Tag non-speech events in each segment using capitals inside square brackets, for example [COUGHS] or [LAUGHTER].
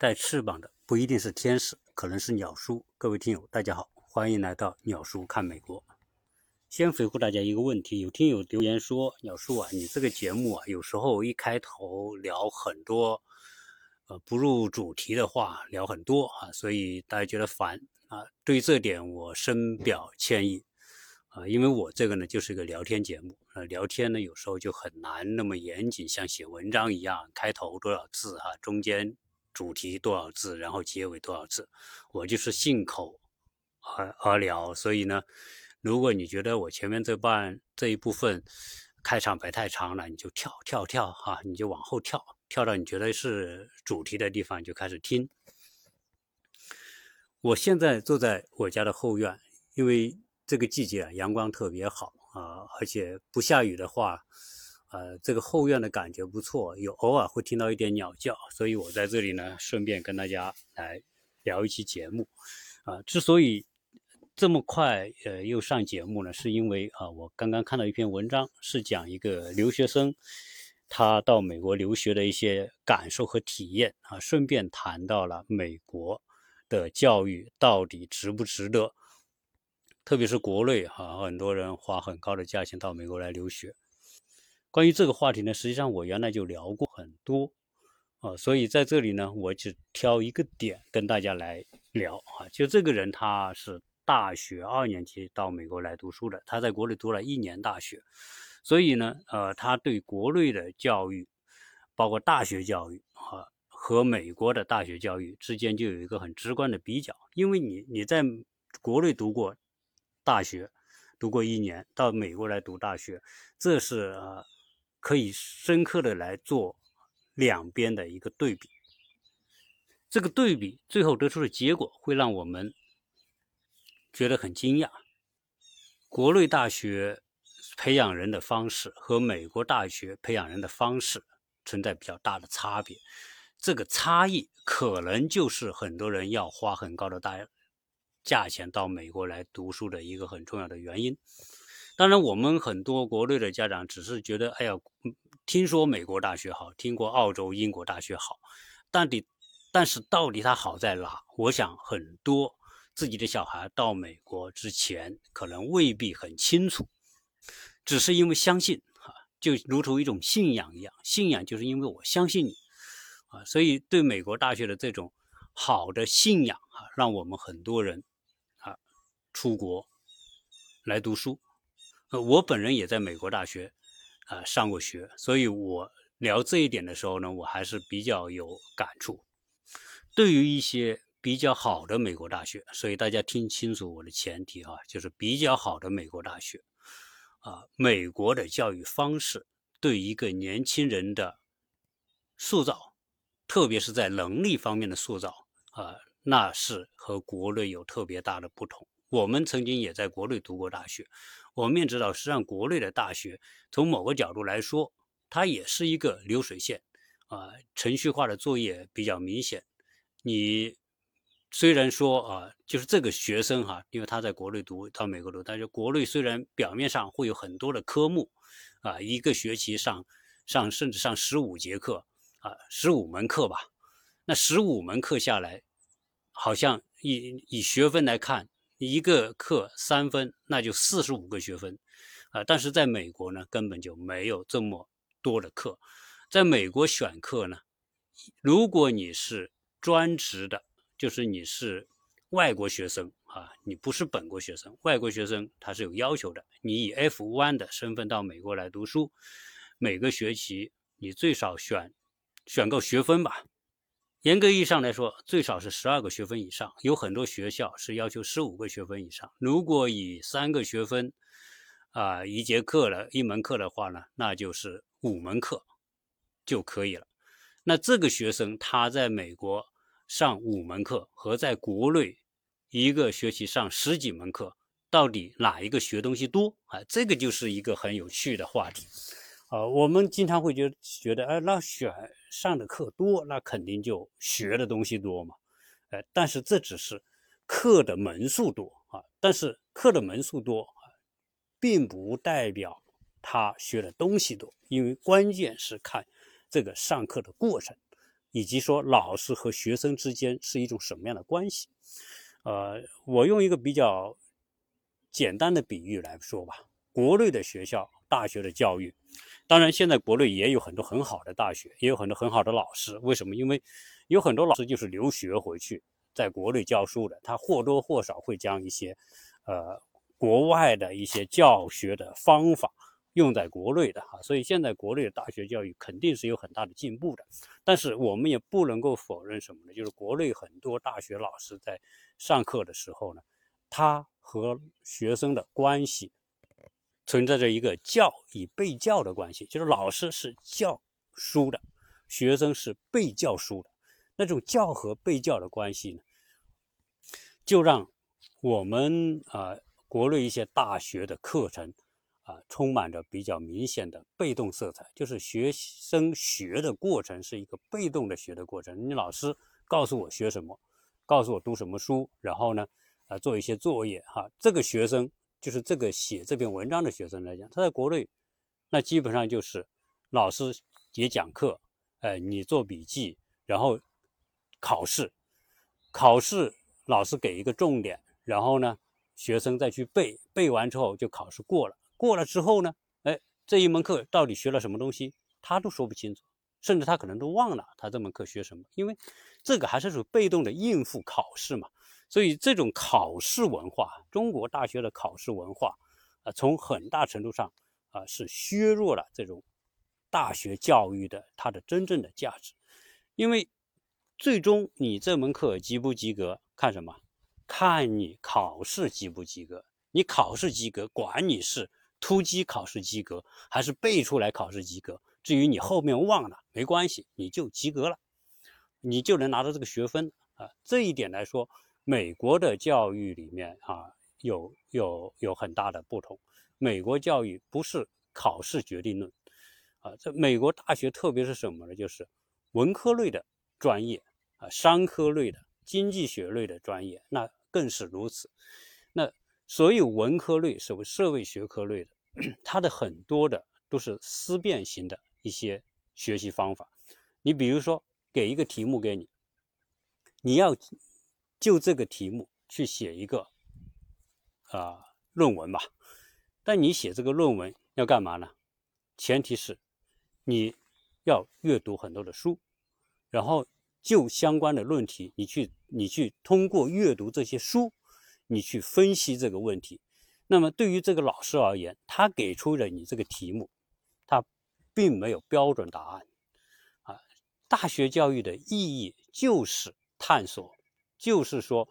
带翅膀的不一定是天使，可能是鸟叔。各位听友，大家好，欢迎来到鸟叔看美国。先回复大家一个问题：有听友留言说，鸟叔啊，你这个节目啊，有时候一开头聊很多，呃，不入主题的话，聊很多啊，所以大家觉得烦啊。对于这点，我深表歉意。啊，因为我这个呢就是一个聊天节目，呃，聊天呢有时候就很难那么严谨，像写文章一样，开头多少字哈，中间主题多少字，然后结尾多少字，我就是信口而而聊。所以呢，如果你觉得我前面这半这一部分开场白太长了，你就跳跳跳哈，你就往后跳，跳到你觉得是主题的地方就开始听。我现在坐在我家的后院，因为。这个季节，阳光特别好啊，而且不下雨的话，呃，这个后院的感觉不错，有偶尔会听到一点鸟叫，所以我在这里呢，顺便跟大家来聊一期节目。啊，之所以这么快呃又上节目呢，是因为啊，我刚刚看到一篇文章，是讲一个留学生他到美国留学的一些感受和体验啊，顺便谈到了美国的教育到底值不值得。特别是国内哈，很多人花很高的价钱到美国来留学。关于这个话题呢，实际上我原来就聊过很多啊，所以在这里呢，我只挑一个点跟大家来聊啊。就这个人他是大学二年级到美国来读书的，他在国内读了一年大学，所以呢，呃，他对国内的教育，包括大学教育啊，和美国的大学教育之间就有一个很直观的比较，因为你你在国内读过。大学读过一年，到美国来读大学，这是呃可以深刻的来做两边的一个对比。这个对比最后得出的结果会让我们觉得很惊讶。国内大学培养人的方式和美国大学培养人的方式存在比较大的差别，这个差异可能就是很多人要花很高的大。价钱到美国来读书的一个很重要的原因。当然，我们很多国内的家长只是觉得，哎呀，听说美国大学好，听过澳洲、英国大学好，但底，但是到底它好在哪？我想很多自己的小孩到美国之前，可能未必很清楚，只是因为相信，哈，就如同一种信仰一样，信仰就是因为我相信你，啊，所以对美国大学的这种好的信仰，啊，让我们很多人。啊出国来读书，呃，我本人也在美国大学啊上过学，所以我聊这一点的时候呢，我还是比较有感触。对于一些比较好的美国大学，所以大家听清楚我的前提哈，就是比较好的美国大学啊，美国的教育方式对一个年轻人的塑造，特别是在能力方面的塑造啊，那是和国内有特别大的不同。我们曾经也在国内读过大学，我们也知道，实际上国内的大学从某个角度来说，它也是一个流水线，啊，程序化的作业比较明显。你虽然说啊，就是这个学生哈，因为他在国内读，到美国读，但是国内虽然表面上会有很多的科目，啊，一个学期上上甚至上十五节课，啊，十五门课吧，那十五门课下来，好像以以学分来看。一个课三分，那就四十五个学分，啊！但是在美国呢，根本就没有这么多的课。在美国选课呢，如果你是专职的，就是你是外国学生啊，你不是本国学生，外国学生他是有要求的。你以 F1 的身份到美国来读书，每个学期你最少选选够学分吧。严格意义上来说，最少是十二个学分以上。有很多学校是要求十五个学分以上。如果以三个学分，啊，一节课的一门课的话呢，那就是五门课就可以了。那这个学生他在美国上五门课，和在国内一个学期上十几门课，到底哪一个学东西多啊？这个就是一个很有趣的话题。啊，我们经常会觉觉得，哎，那选上的课多，那肯定就学的东西多嘛，哎，但是这只是课的门数多啊，但是课的门数多啊，并不代表他学的东西多，因为关键是看这个上课的过程，以及说老师和学生之间是一种什么样的关系。呃，我用一个比较简单的比喻来说吧，国内的学校、大学的教育，当然现在国内也有很多很好的大学，也有很多很好的老师。为什么？因为有很多老师就是留学回去，在国内教书的，他或多或少会将一些呃国外的一些教学的方法。用在国内的哈，所以现在国内的大学教育肯定是有很大的进步的，但是我们也不能够否认什么呢？就是国内很多大学老师在上课的时候呢，他和学生的关系存在着一个教与被教的关系，就是老师是教书的，学生是被教书的，那种教和被教的关系呢，就让我们啊国内一些大学的课程。啊，充满着比较明显的被动色彩，就是学生学的过程是一个被动的学的过程。你老师告诉我学什么，告诉我读什么书，然后呢，啊，做一些作业哈。这个学生就是这个写这篇文章的学生来讲，他在国内，那基本上就是老师也讲课，哎，你做笔记，然后考试，考试老师给一个重点，然后呢，学生再去背，背完之后就考试过了。过了之后呢，哎，这一门课到底学了什么东西，他都说不清楚，甚至他可能都忘了他这门课学什么，因为这个还是属于被动的应付考试嘛。所以这种考试文化，中国大学的考试文化，啊，从很大程度上啊是削弱了这种大学教育的它的真正的价值，因为最终你这门课及不及格，看什么？看你考试及不及格。你考试及格，管你是。突击考试及格还是背出来考试及格？至于你后面忘了，没关系，你就及格了，你就能拿到这个学分啊。这一点来说，美国的教育里面啊，有有有很大的不同。美国教育不是考试决定论啊，在美国大学，特别是什么呢？就是文科类的专业啊，商科类的、经济学类的专业，那更是如此。那。所有文科类、社会社会学科类的，[COUGHS] 它的很多的都是思辨型的一些学习方法。你比如说，给一个题目给你，你要就这个题目去写一个啊论文吧。但你写这个论文要干嘛呢？前提是你要阅读很多的书，然后就相关的论题，你去你去通过阅读这些书。你去分析这个问题，那么对于这个老师而言，他给出了你这个题目，他并没有标准答案。啊，大学教育的意义就是探索，就是说，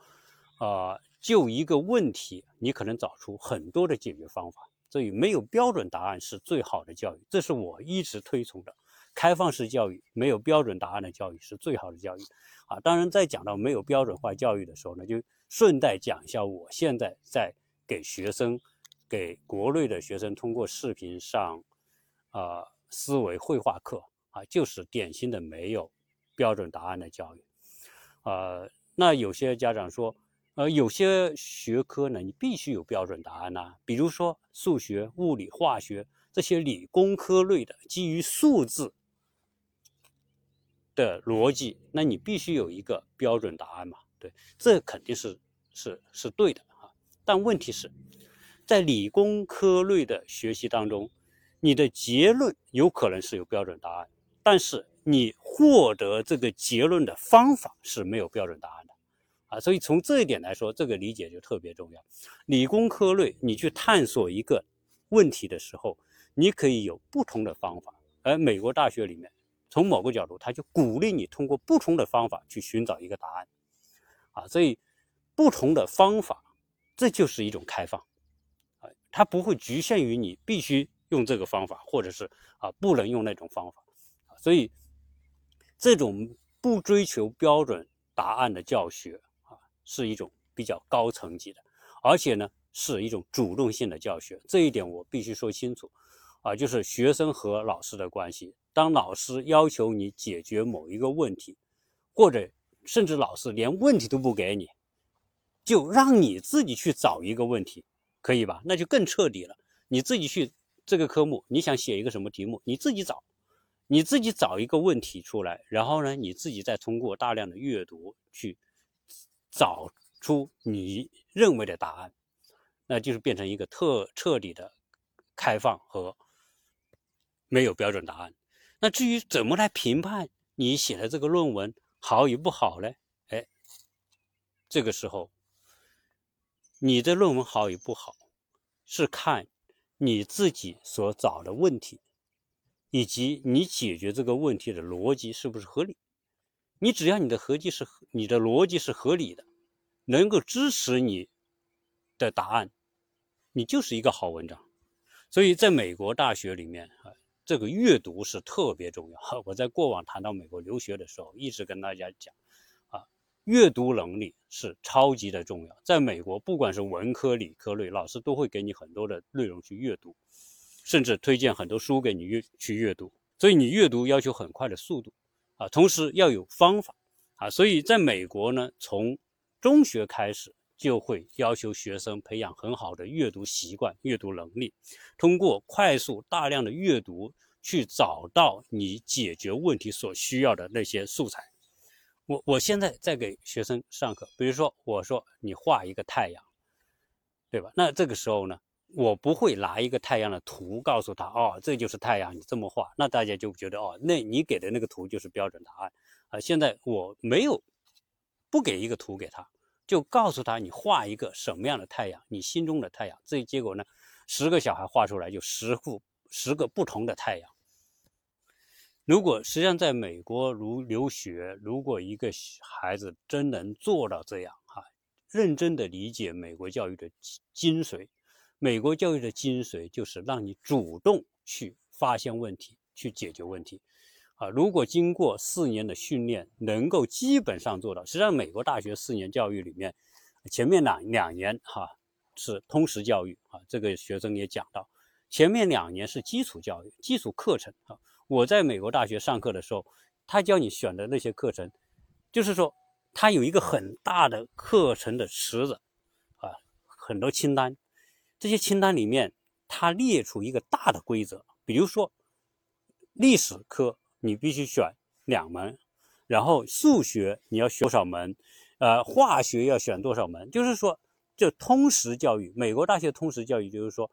啊，就一个问题，你可能找出很多的解决方法。所以没有标准答案是最好的教育，这是我一直推崇的。开放式教育，没有标准答案的教育是最好的教育。啊，当然在讲到没有标准化教育的时候呢，就。顺带讲一下，我现在在给学生，给国内的学生通过视频上，啊，思维绘画课啊，就是典型的没有标准答案的教育，呃，那有些家长说，呃，有些学科呢，你必须有标准答案呐，比如说数学、物理、化学这些理工科类的，基于数字的逻辑，那你必须有一个标准答案嘛。对，这肯定是是是对的啊。但问题是，在理工科类的学习当中，你的结论有可能是有标准答案，但是你获得这个结论的方法是没有标准答案啊。所以从这一点来说，这个理解就特别重要。理工科类，你去探索一个问题的时候，你可以有不同的方法。而美国大学里面，从某个角度，他就鼓励你通过不同的方法去寻找一个答案。啊，所以不同的方法，这就是一种开放，啊，它不会局限于你必须用这个方法，或者是啊不能用那种方法，所以这种不追求标准答案的教学，是一种比较高层级的，而且呢是一种主动性的教学，这一点我必须说清楚，啊，就是学生和老师的关系，当老师要求你解决某一个问题，或者甚至老师连问题都不给你，就让你自己去找一个问题，可以吧？那就更彻底了。你自己去这个科目，你想写一个什么题目，你自己找，你自己找一个问题出来，然后呢，你自己再通过大量的阅读去找出你认为的答案，那就是变成一个特彻底的开放和没有标准答案。那至于怎么来评判你写的这个论文好与不好呢？哎，这个时候你的论文好与不好是看你自己所找的问题。以及你解决这个问题的逻辑是不是合理？你只要你的逻辑是你的逻辑是合理的，能够支持你的答案，你就是一个好文章。所以，在美国大学里面啊，这个阅读是特别重要。[LAUGHS] 我在过往谈到美国留学的时候，一直跟大家讲啊，阅读能力是超级的重要。在美国，不管是文科、理科类，老师都会给你很多的内容去阅读。甚至推荐很多书给你阅去阅读，所以你阅读要求很快的速度啊，同时要有方法啊，所以在美国呢，从中学开始就会要求学生培养很好的阅读习惯、阅读能力，通过快速大量的阅读去找到你解决问题所需要的那些素材。我我现在在给学生上课，比如说我说你画一个太阳，对吧？那这个时候呢？我不会拿一个太阳的图告诉他，哦，这就是太阳，你这么画，那大家就觉得，哦，那你给的那个图就是标准答案啊。现在我没有不给一个图给他，就告诉他，你画一个什么样的太阳，你心中的太阳。这结果呢，十个小孩画出来就十幅十个不同的太阳。如果实际上在美国如留学，如果一个孩子真能做到这样啊，认真的理解美国教育的精髓。美国教育的精髓就是让你主动去发现问题，去解决问题，啊，如果经过四年的训练，能够基本上做到。实际上，美国大学四年教育里面，前面两两年哈是通识教育啊，这个学生也讲到，前面两年是基础教育、基础课程啊。我在美国大学上课的时候，他教你选的那些课程，就是说他有一个很大的课程的池子啊，很多清单。这些清单里面，它列出一个大的规则，比如说历史科你必须选两门，然后数学你要选多少门，呃，化学要选多少门，就是说，就通识教育，美国大学通识教育就是说，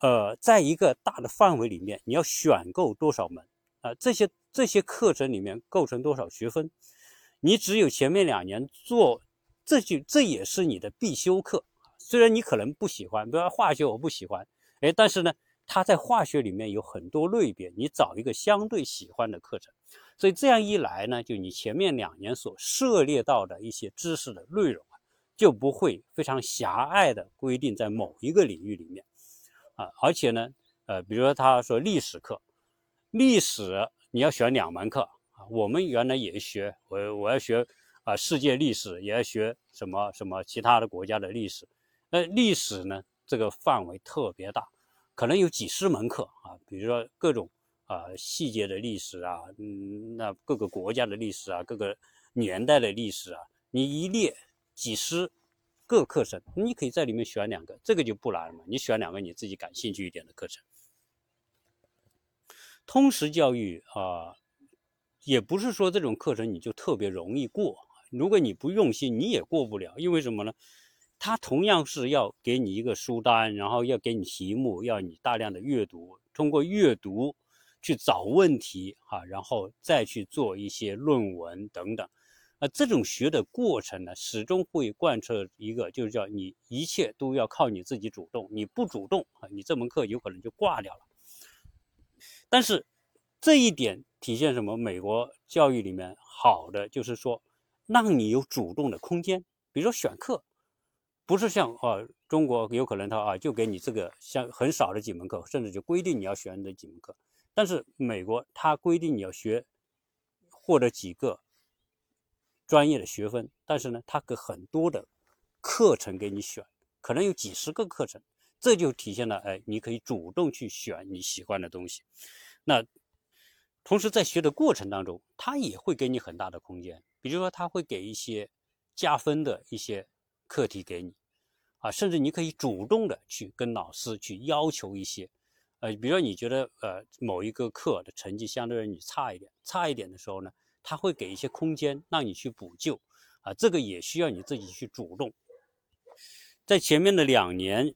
呃，在一个大的范围里面，你要选够多少门啊？这些这些课程里面构成多少学分？你只有前面两年做，这就这也是你的必修课。虽然你可能不喜欢，比如说化学我不喜欢，哎，但是呢，它在化学里面有很多类别，你找一个相对喜欢的课程，所以这样一来呢，就你前面两年所涉猎到的一些知识的内容啊，就不会非常狭隘的规定在某一个领域里面，啊，而且呢，呃，比如说他说历史课，历史你要选两门课啊，我们原来也学，我我要学啊世界历史，也要学什么什么其他的国家的历史。那历史呢？这个范围特别大，可能有几十门课啊，比如说各种啊细节的历史啊，嗯，那各个国家的历史啊，各个年代的历史啊，你一列几十个课程，你可以在里面选两个，这个就不难了嘛。你选两个你自己感兴趣一点的课程。通识教育啊，也不是说这种课程你就特别容易过，如果你不用心，你也过不了，因为什么呢？他同样是要给你一个书单，然后要给你题目，要你大量的阅读，通过阅读去找问题啊，然后再去做一些论文等等。啊，这种学的过程呢，始终会贯彻一个，就是叫你一切都要靠你自己主动，你不主动啊，你这门课有可能就挂掉了。但是这一点体现什么？美国教育里面好的就是说，让你有主动的空间，比如说选课。不是像啊，中国有可能他啊就给你这个像很少的几门课，甚至就规定你要选这几门课。但是美国他规定你要学获得几个专业的学分，但是呢，他给很多的课程给你选，可能有几十个课程，这就体现了哎，你可以主动去选你喜欢的东西。那同时在学的过程当中，他也会给你很大的空间，比如说他会给一些加分的一些。课题给你，啊，甚至你可以主动的去跟老师去要求一些，呃，比如说你觉得呃某一个课的成绩相对于你差一点，差一点的时候呢，他会给一些空间让你去补救，啊，这个也需要你自己去主动。在前面的两年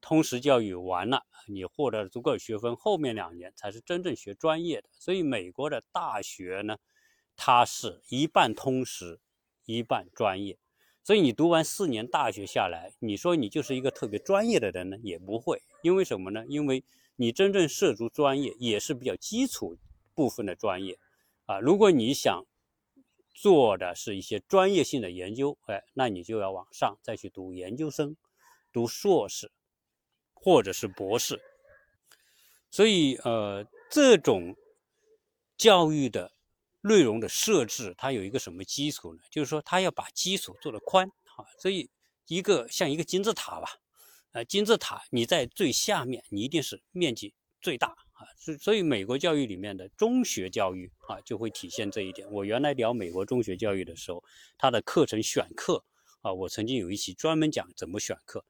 通识教育完了，你获得了足够的学分，后面两年才是真正学专业的。所以美国的大学呢，它是一半通识，一半专业。所以你读完四年大学下来，你说你就是一个特别专业的人呢，也不会。因为什么呢？因为你真正涉足专业，也是比较基础部分的专业啊。如果你想做的是一些专业性的研究，哎，那你就要往上再去读研究生、读硕士或者是博士。所以，呃，这种教育的。内容的设置，它有一个什么基础呢？就是说，它要把基础做得宽啊，所以一个像一个金字塔吧，呃，金字塔你在最下面，你一定是面积最大啊，所所以美国教育里面的中学教育啊，就会体现这一点。我原来聊美国中学教育的时候，它的课程选课啊，我曾经有一期专门讲怎么选课，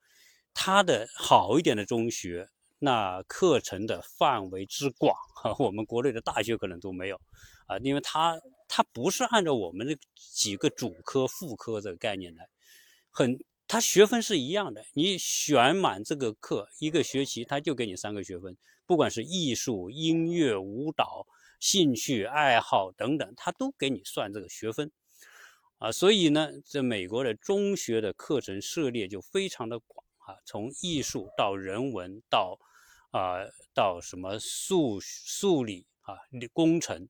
它的好一点的中学。那课程的范围之广，哈，[LAUGHS] 我们国内的大学可能都没有，啊，因为它它不是按照我们的几个主科副科这个概念来，很，它学分是一样的，你选满这个课一个学期，他就给你三个学分，不管是艺术、音乐、舞蹈、兴趣爱好等等，他都给你算这个学分，啊，所以呢，这美国的中学的课程涉猎就非常的广。啊，从艺术到人文到，啊，到什么数数理啊，工程、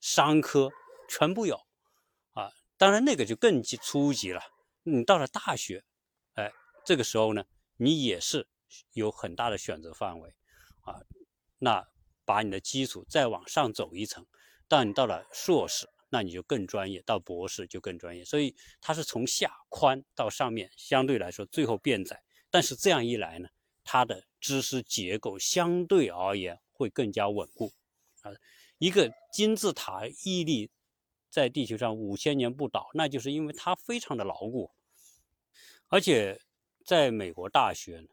商科全部有，啊，当然那个就更级初级了。你到了大学，哎，这个时候呢，你也是有很大的选择范围，啊，那把你的基础再往上走一层，当你到了硕士，那你就更专业，到博士就更专业。所以它是从下宽到上面，相对来说最后变窄。但是这样一来呢，它的知识结构相对而言会更加稳固，啊，一个金字塔屹立在地球上五千年不倒，那就是因为它非常的牢固。而且在美国大学呢，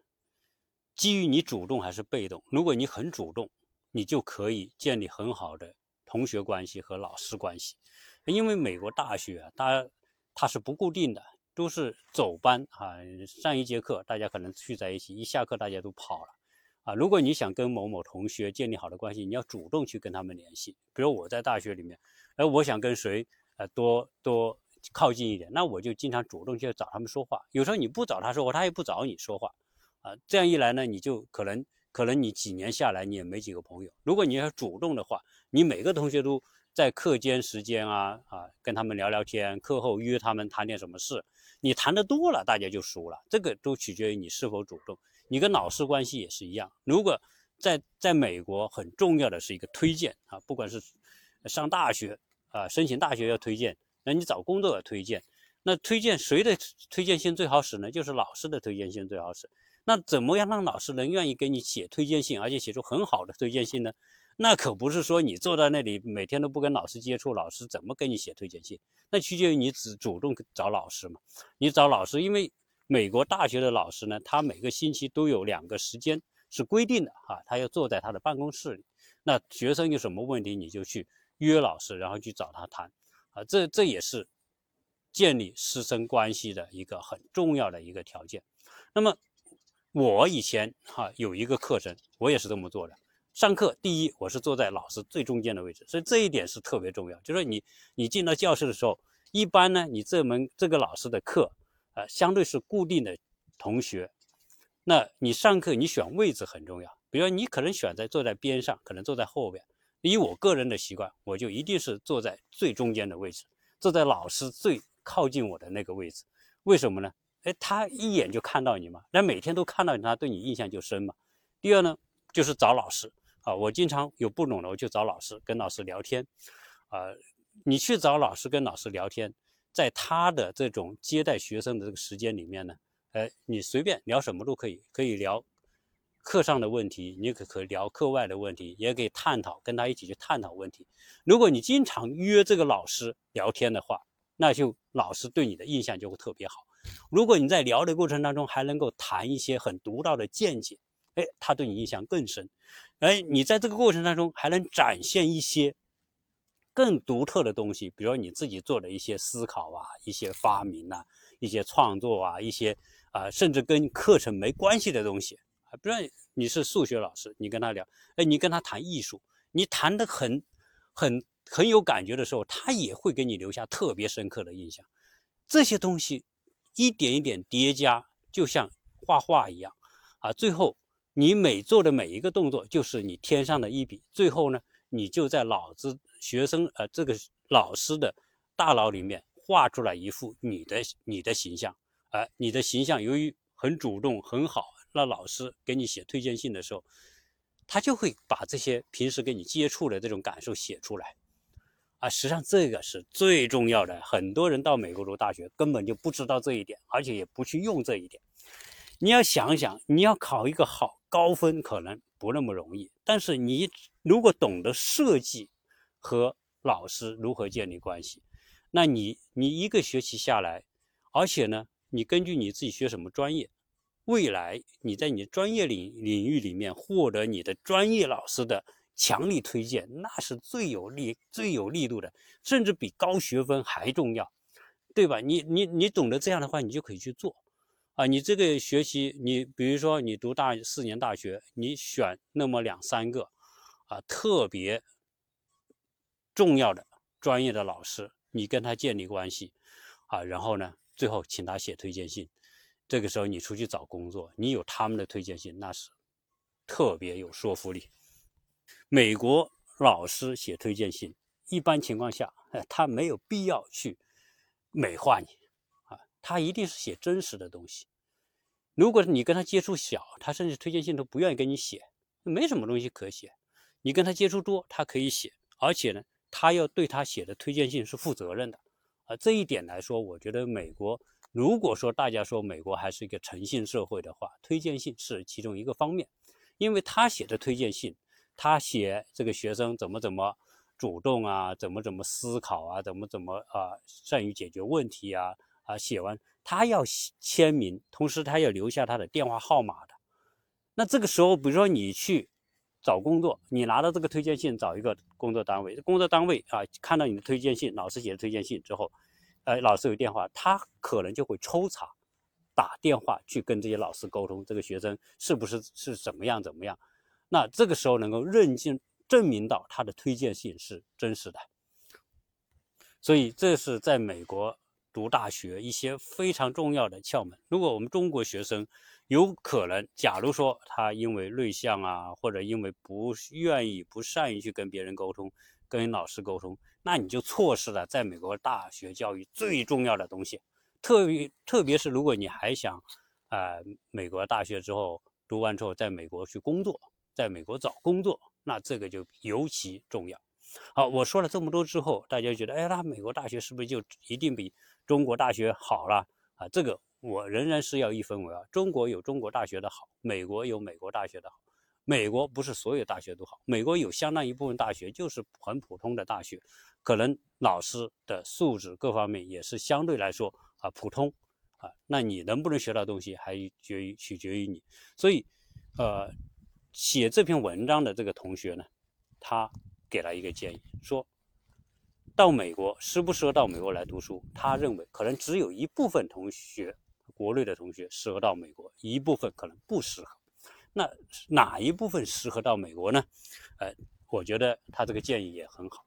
基于你主动还是被动，如果你很主动，你就可以建立很好的同学关系和老师关系，因为美国大学啊，它它是不固定的。都是走班啊，上一节课大家可能聚在一起，一下课大家都跑了啊。如果你想跟某某同学建立好的关系，你要主动去跟他们联系。比如我在大学里面，哎，我想跟谁呃多多靠近一点，那我就经常主动去找他们说话。有时候你不找他说话，他也不找你说话啊。这样一来呢，你就可能可能你几年下来你也没几个朋友。如果你要主动的话，你每个同学都在课间时间啊啊跟他们聊聊天，课后约他们谈点什么事。你谈的多了，大家就熟了。这个都取决于你是否主动。你跟老师关系也是一样。如果在在美国很重要的是一个推荐啊，不管是上大学啊，申请大学要推荐，那你找工作要推荐，那推荐谁的推荐信最好使呢？就是老师的推荐信最好使。那怎么样让老师能愿意给你写推荐信，而且写出很好的推荐信呢？那可不是说你坐在那里每天都不跟老师接触，老师怎么给你写推荐信？那取决于你只主动找老师嘛。你找老师，因为美国大学的老师呢，他每个星期都有两个时间是规定的哈，他要坐在他的办公室里。那学生有什么问题，你就去约老师，然后去找他谈啊。这这也是建立师生关系的一个很重要的一个条件。那么我以前哈有一个课程，我也是这么做的。上课第一，我是坐在老师最中间的位置，所以这一点是特别重要。就是你你进到教室的时候，一般呢，你这门这个老师的课，呃，相对是固定的同学，那你上课你选位置很重要。比如说你可能选在坐在边上，可能坐在后边。以我个人的习惯，我就一定是坐在最中间的位置，坐在老师最靠近我的那个位置。为什么呢？哎，他一眼就看到你嘛，那每天都看到你，他对你印象就深嘛。第二呢，就是找老师。啊，我经常有不懂的，我就找老师，跟老师聊天。啊，你去找老师跟老师聊天，在他的这种接待学生的这个时间里面呢，呃，你随便聊什么都可以，可以聊课上的问题，你可可聊课外的问题，也可以探讨，跟他一起去探讨问题。如果你经常约这个老师聊天的话，那就老师对你的印象就会特别好。如果你在聊的过程当中还能够谈一些很独到的见解，哎，他对你印象更深。哎，你在这个过程当中还能展现一些更独特的东西，比如你自己做的一些思考啊，一些发明啊，一些创作啊，一些啊，甚至跟课程没关系的东西啊。比如你是数学老师，你跟他聊，哎，你跟他谈艺术，你谈的很很很有感觉的时候，他也会给你留下特别深刻的印象。这些东西一点一点叠加，就像画画一样啊，最后。你每做的每一个动作，就是你添上的一笔。最后呢，你就在脑子学生呃这个老师的大脑里面画出来一幅你的你的形象。而你的形象由于很主动很好，那老师给你写推荐信的时候，他就会把这些平时跟你接触的这种感受写出来。啊，实际上这个是最重要的。很多人到美国读大学根本就不知道这一点，而且也不去用这一点。你要想想，你要考一个好。高分可能不那么容易，但是你如果懂得设计和老师如何建立关系，那你你一个学期下来，而且呢，你根据你自己学什么专业，未来你在你专业领领域里面获得你的专业老师的强力推荐，那是最有力、最有力度的，甚至比高学分还重要，对吧？你你你懂得这样的话，你就可以去做。啊，你这个学习，你比如说你读大四年大学，你选那么两三个，啊，特别重要的专业的老师，你跟他建立关系，啊，然后呢，最后请他写推荐信，这个时候你出去找工作，你有他们的推荐信，那是特别有说服力。美国老师写推荐信，一般情况下，他没有必要去美化你啊。他一定是写真实的东西。如果你跟他接触小，他甚至推荐信都不愿意给你写，没什么东西可写。你跟他接触多，他可以写，而且呢，他要对他写的推荐信是负责任的。啊，这一点来说，我觉得美国，如果说大家说美国还是一个诚信社会的话，推荐信是其中一个方面，因为他写的推荐信，他写这个学生怎么怎么主动啊，怎么怎么思考啊，怎么怎么啊，善于解决问题啊。啊，写完他要签名，同时他要留下他的电话号码的。那这个时候，比如说你去找工作，你拿到这个推荐信，找一个工作单位，工作单位啊，看到你的推荐信，老师写的推荐信之后，呃，老师有电话，他可能就会抽查，打电话去跟这些老师沟通，这个学生是不是是怎么样怎么样。那这个时候能够认证证明到他的推荐信是真实的。所以这是在美国。读大学一些非常重要的窍门。如果我们中国学生有可能，假如说他因为内向啊，或者因为不愿意、不善于去跟别人沟通、跟老师沟通，那你就错失了在美国大学教育最重要的东西。特别特别是如果你还想，呃，美国大学之后读完之后在美国去工作，在美国找工作，那这个就尤其重要。好，我说了这么多之后，大家觉得，哎，那美国大学是不是就一定比？中国大学好了啊，这个我仍然是要一分为二。中国有中国大学的好，美国有美国大学的好。美国不是所有大学都好，美国有相当一部分大学就是很普通的大学，可能老师的素质各方面也是相对来说啊普通啊。那你能不能学到东西，还取决于取决于你。所以，呃，写这篇文章的这个同学呢，他给了一个建议，说。到美国适不适合到美国来读书？他认为可能只有一部分同学，国内的同学适合到美国，一部分可能不适合。那哪一部分适合到美国呢？呃，我觉得他这个建议也很好。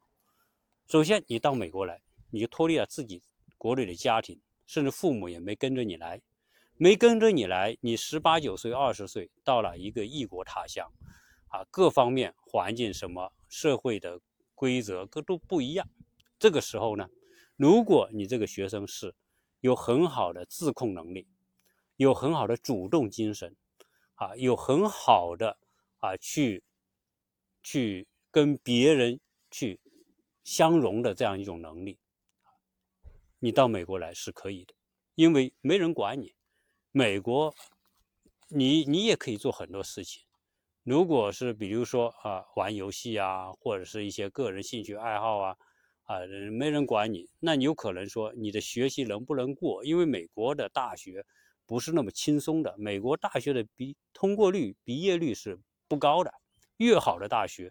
首先，你到美国来，你就脱离了自己国内的家庭，甚至父母也没跟着你来，没跟着你来，你十八九岁、二十岁到了一个异国他乡，啊，各方面环境什么社会的规则各都不一样。这个时候呢，如果你这个学生是有很好的自控能力，有很好的主动精神，啊，有很好的啊去去跟别人去相融的这样一种能力，你到美国来是可以的，因为没人管你。美国，你你也可以做很多事情。如果是比如说啊玩游戏啊，或者是一些个人兴趣爱好啊。啊，没人管你，那你有可能说你的学习能不能过？因为美国的大学不是那么轻松的。美国大学的毕通过率、毕业率是不高的，越好的大学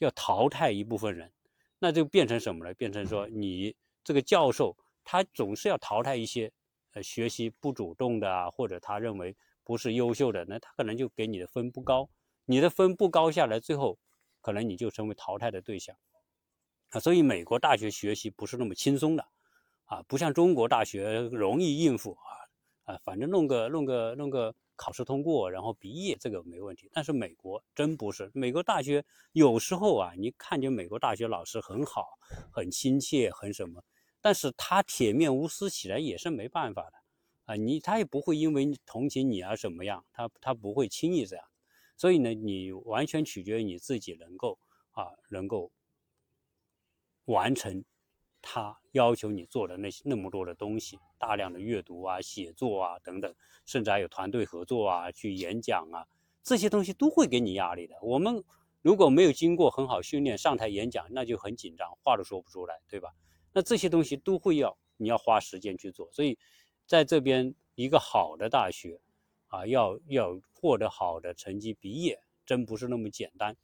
要淘汰一部分人，那就变成什么呢？变成说你这个教授他总是要淘汰一些呃学习不主动的啊，或者他认为不是优秀的，那他可能就给你的分不高，你的分不高下来，最后可能你就成为淘汰的对象啊。所以美国大学学习不是那么轻松的。啊，不像中国大学容易应付啊，啊，反正弄个弄个弄个考试通过，然后毕业这个没问题。但是美国真不是，美国大学有时候啊，你看见美国大学老师很好，很亲切，很什么，但是他铁面无私起来也是没办法的啊，你他也不会因为同情你啊什么样，他他不会轻易这样。所以呢，你完全取决于你自己能够啊，能够完成。他要求你做的那些那么多的东西，大量的阅读啊、写作啊等等，甚至还有团队合作啊、去演讲啊，这些东西都会给你压力的。我们如果没有经过很好训练，上台演讲那就很紧张，话都说不出来，对吧？那这些东西都会要你要花时间去做。所以，在这边一个好的大学啊，要要获得好的成绩毕业，真不是那么简单。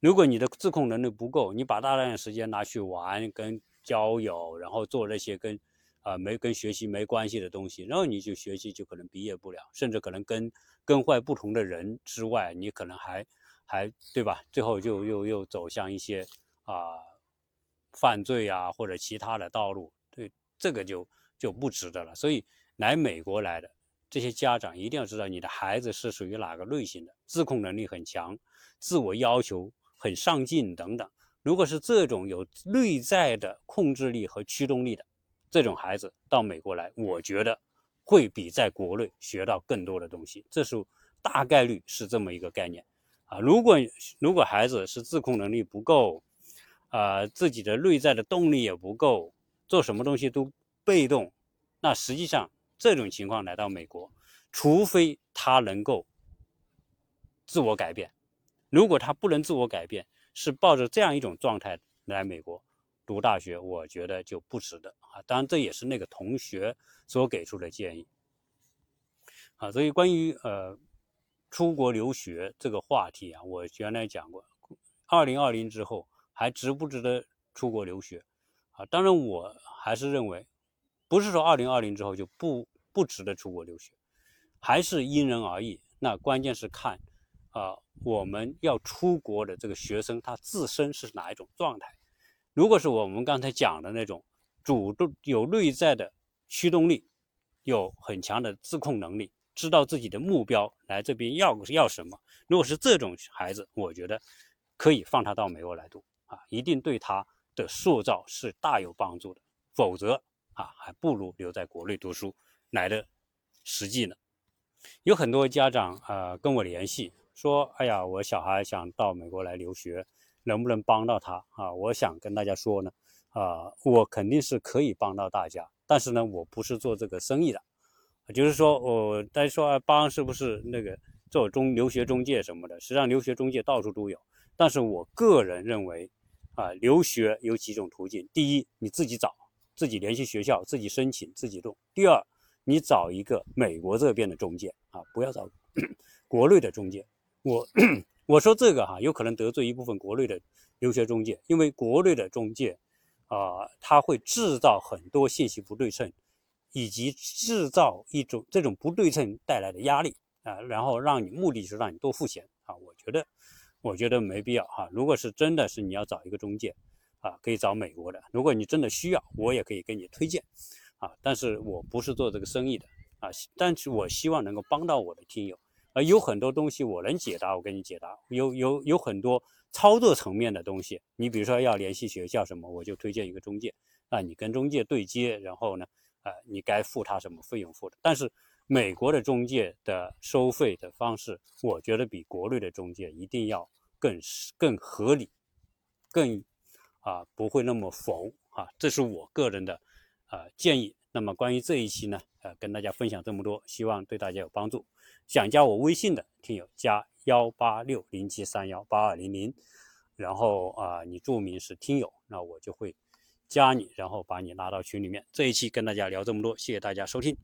如果你的自控能力不够，你把大量的时间拿去玩、跟交友，然后做那些跟啊没跟学习没关系的东西，然后你就学习就可能毕业不了，甚至可能跟跟坏不同的人之外，你可能还还对吧？最后就又又走向一些啊犯罪啊或者其他的道路，对这个就就不值得了。所以来美国来的这些家长一定要知道你的孩子是属于哪个类型的，自控能力很强，自我要求。很上进等等，如果是这种有内在的控制力和驱动力的这种孩子到美国来，我觉得会比在国内学到更多的东西。这是大概率是这么一个概念啊。如果如果孩子是自控能力不够，啊，自己的内在的动力也不够，做什么东西都被动，那实际上这种情况来到美国，除非他能够自我改变。如果他不能自我改变，是抱着这样一种状态来美国读大学，我觉得就不值得啊。当然，这也是那个同学所给出的建议啊。所以，关于呃出国留学这个话题啊，我原来讲过，二零二零之后还值不值得出国留学啊？当然，我还是认为，不是说二零二零之后就不不值得出国留学，还是因人而异。那关键是看。啊，我们要出国的这个学生，他自身是哪一种状态？如果是我们刚才讲的那种主动、有内在的驱动力，有很强的自控能力，知道自己的目标来这边要要什么。如果是这种孩子，我觉得可以放他到美国来读啊，一定对他的塑造是大有帮助的。否则啊，还不如留在国内读书来的实际呢。有很多家长啊跟我联系。说，哎呀，我小孩想到美国来留学，能不能帮到他啊？我想跟大家说呢，啊，我肯定是可以帮到大家，但是呢，我不是做这个生意的，就是说，我大家说帮是不是那个做中留学中介什么的？实际上，留学中介到处都有，但是我个人认为，啊，留学有几种途径：第一，你自己找，自己联系学校，自己申请，自己弄；第二，你找一个美国这边的中介啊，不要找 [COUGHS] 国内的中介。我 [CLEARS THROAT] 我说这个哈，有可能得罪一部分国内的留学中介，因为国内的中介啊，他会制造很多信息不对称，以及制造一种这种不对称带来的压力啊，然后让你目的是让你多付钱啊。我觉得我觉得没必要哈。如果是真的是你要找一个中介啊，可以找美国的。如果你真的需要，我也可以给你推荐啊。但是我不是做这个生意的啊，但是我希望能够帮到我的听友。呃，有很多东西我能解答，我给你解答。有有有很多操作层面的东西，你比如说要联系学校什么，我就推荐一个中介。那你跟中介对接，然后呢，呃，你该付他什么费用付的。但是美国的中介的收费的方式，我觉得比国内的中介一定要更更合理，更啊不会那么浮啊。这是我个人的啊建议。那么关于这一期呢，呃，跟大家分享这么多，希望对大家有帮助。想加我微信的听友，加幺八六零七三幺八二零零，然后啊，你注明是听友，那我就会加你，然后把你拉到群里面。这一期跟大家聊这么多，谢谢大家收听。